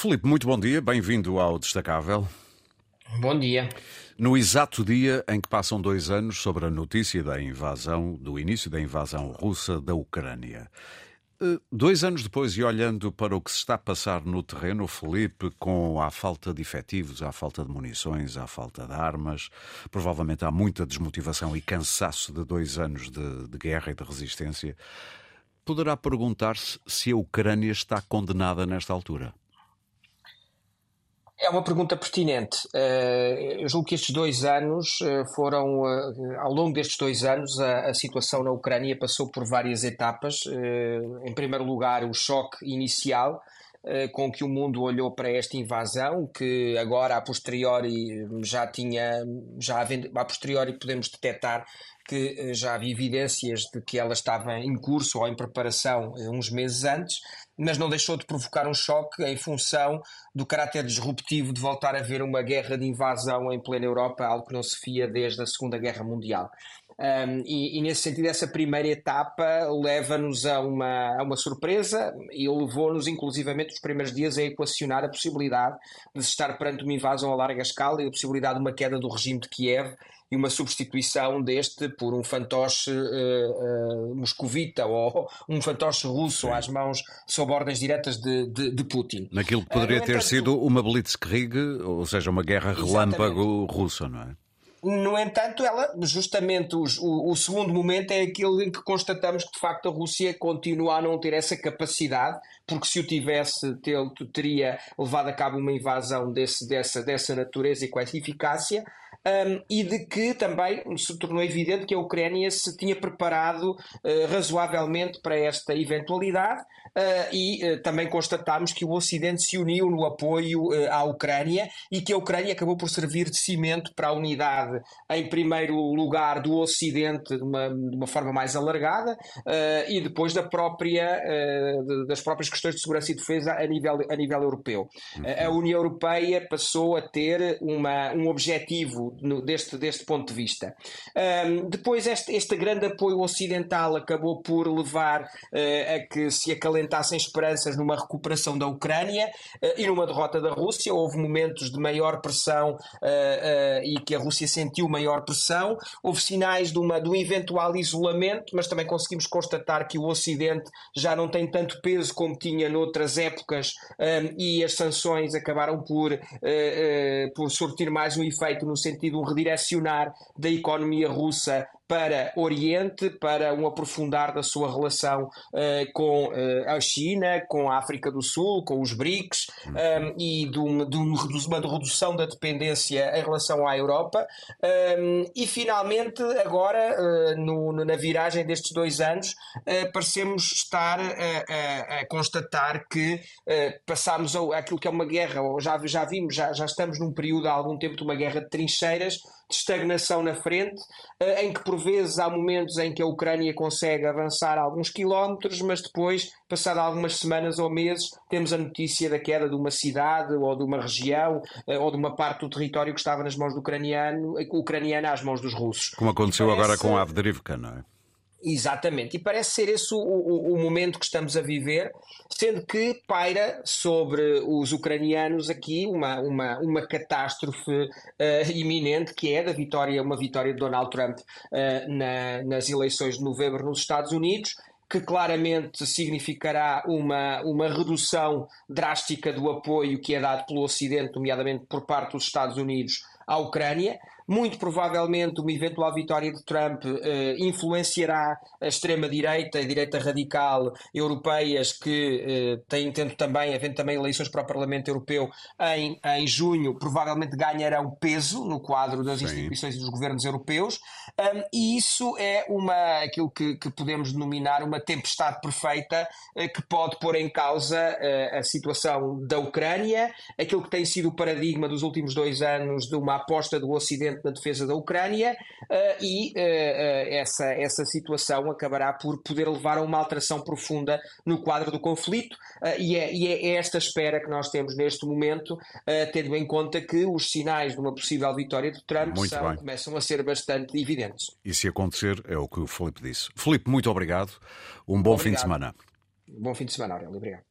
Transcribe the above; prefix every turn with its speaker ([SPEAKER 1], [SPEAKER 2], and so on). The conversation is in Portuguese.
[SPEAKER 1] Filipe, muito bom dia, bem-vindo ao Destacável.
[SPEAKER 2] Bom dia.
[SPEAKER 1] No exato dia em que passam dois anos sobre a notícia da invasão, do início da invasão russa da Ucrânia. Eh, dois anos depois, e olhando para o que se está a passar no terreno, Felipe, com a falta de efetivos, a falta de munições, a falta de armas, provavelmente há muita desmotivação e cansaço de dois anos de, de guerra e de resistência, poderá perguntar-se se a Ucrânia está condenada nesta altura.
[SPEAKER 2] É uma pergunta pertinente. Eh, eu julgo que estes dois anos eh, foram, eh, ao longo destes dois anos, a, situação na Ucrânia passou por várias etapas. Em primeiro lugar, o choque inicial com que o mundo olhou para esta invasão, que agora a posteriori já tinha, já a posteriori podemos detectar que já havia evidências de que ela estava em curso ou em preparação uns meses antes mas não deixou de provocar um choque em função do caráter disruptivo de voltar a ver uma guerra de invasão em plena Europa, algo que não se via desde a Segunda Guerra Mundial. Um, e, e, nesse sentido, essa primeira etapa leva-nos a uma, a uma surpresa e levou-nos, inclusivamente, os primeiros dias a equacionar a possibilidade de se estar perante uma invasão a larga escala e a possibilidade de uma queda do regime de Kiev e uma substituição deste por um fantoche uh, uh, moscovita ou um fantoche russo Sim. às mãos sob ordens diretas de, de, de Putin.
[SPEAKER 1] Naquilo que poderia uh, ter entanto, sido uma blitzkrieg, ou seja, uma guerra relâmpago russa, não é?
[SPEAKER 2] No entanto, ela, justamente os, o, o, segundo momento é aquele em que constatamos que de facto a Rússia continua a não ter essa capacidade, porque se o tivesse, teria levado a cabo uma invasão desse, dessa, dessa natureza e com essa eficácia um, e de que também se tornou evidente que a Ucrânia se tinha preparado uh, razoavelmente para esta eventualidade uh, e uh, também constatámos que o Ocidente se uniu no apoio à Ucrânia e que a Ucrânia acabou por servir de cimento para a unidade, em primeiro lugar, do Ocidente de uma, de uma forma mais alargada e depois da própria, de, das próprias questões de segurança e defesa a nível, a nível europeu. Uhum. A União Europeia passou a ter uma, um objetivo no, deste, deste ponto de vista. Um, depois, este, este grande apoio ocidental acabou por levar uh, a que se acalentassem esperanças numa recuperação da Ucrânia uh, e numa derrota da Rússia. Houve momentos de maior pressão uh, e que a Rússia sentiu maior pressão. Houve sinais de, uma, de um eventual isolamento, mas também conseguimos constatar que o Ocidente já não tem tanto peso como tinha noutras épocas um, e as sanções acabaram por, por sortir mais um efeito no sentido sentido um redirecionar da economia russa para Oriente, para um aprofundar da sua relação uh, com uh, a China, com a África do Sul, com os BRICS um, ehm, e de, um, de, uma redução da dependência em relação à Europa. Um, e finalmente, agora, uh, no, na viragem destes dois anos, parecemos estar a, a constatar que passámos aquilo que é uma guerra, ou já, já vimos, já, já estamos num período há algum tempo de uma guerra de trincheiras, de estagnação na frente, em que por vezes há momentos em que a Ucrânia consegue avançar alguns quilómetros, mas depois, passado algumas semanas ou meses, temos a notícia da queda de uma cidade ou de uma região eh, ou de uma parte do território que estava nas mãos do ucraniano, ucraniano às mãos dos russos.
[SPEAKER 1] Como aconteceu parece... agora com a Avdivka, não é?
[SPEAKER 2] Exatamente, e parece ser esse o, o, o, momento que estamos a viver, sendo que paira sobre os ucranianos aqui uma, uma, uma catástrofe uh, iminente, que é da vitória, uma vitória de Donald Trump uh, na, nas eleições de novembro nos Estados Unidos, que claramente significará uma, uma redução drástica do apoio que é dado pelo Ocidente, nomeadamente por parte dos Estados Unidos, à Ucrânia. Muito provavelmente uma eventual vitória de Trump eh, influenciará a extrema-direita, a direita radical europeias que eh, têm tendo também, havendo também eleições para o Parlamento Europeu em, em junho, provavelmente ganharão peso no quadro das Sim. instituições e dos governos europeus. Um, e isso é uma, aquilo que, que, podemos denominar uma tempestade perfeita eh, que pode pôr em causa eh, a situação da Ucrânia, aquilo que tem sido o paradigma dos últimos dois anos de uma aposta do Ocidente na defesa da Ucrânia uh, e uh, essa, essa situação acabará por poder levar a uma alteração profunda no quadro do conflito e é, e, é, esta espera que nós temos neste momento, tendo em conta que os sinais de uma possível vitória de Trump são, começam a ser bastante evidentes.
[SPEAKER 1] E se acontecer, é o que o Felipe disse. Felipe, muito obrigado. Um bom obrigado. fim de semana.
[SPEAKER 2] Bom fim de semana, Aurélio. Obrigado.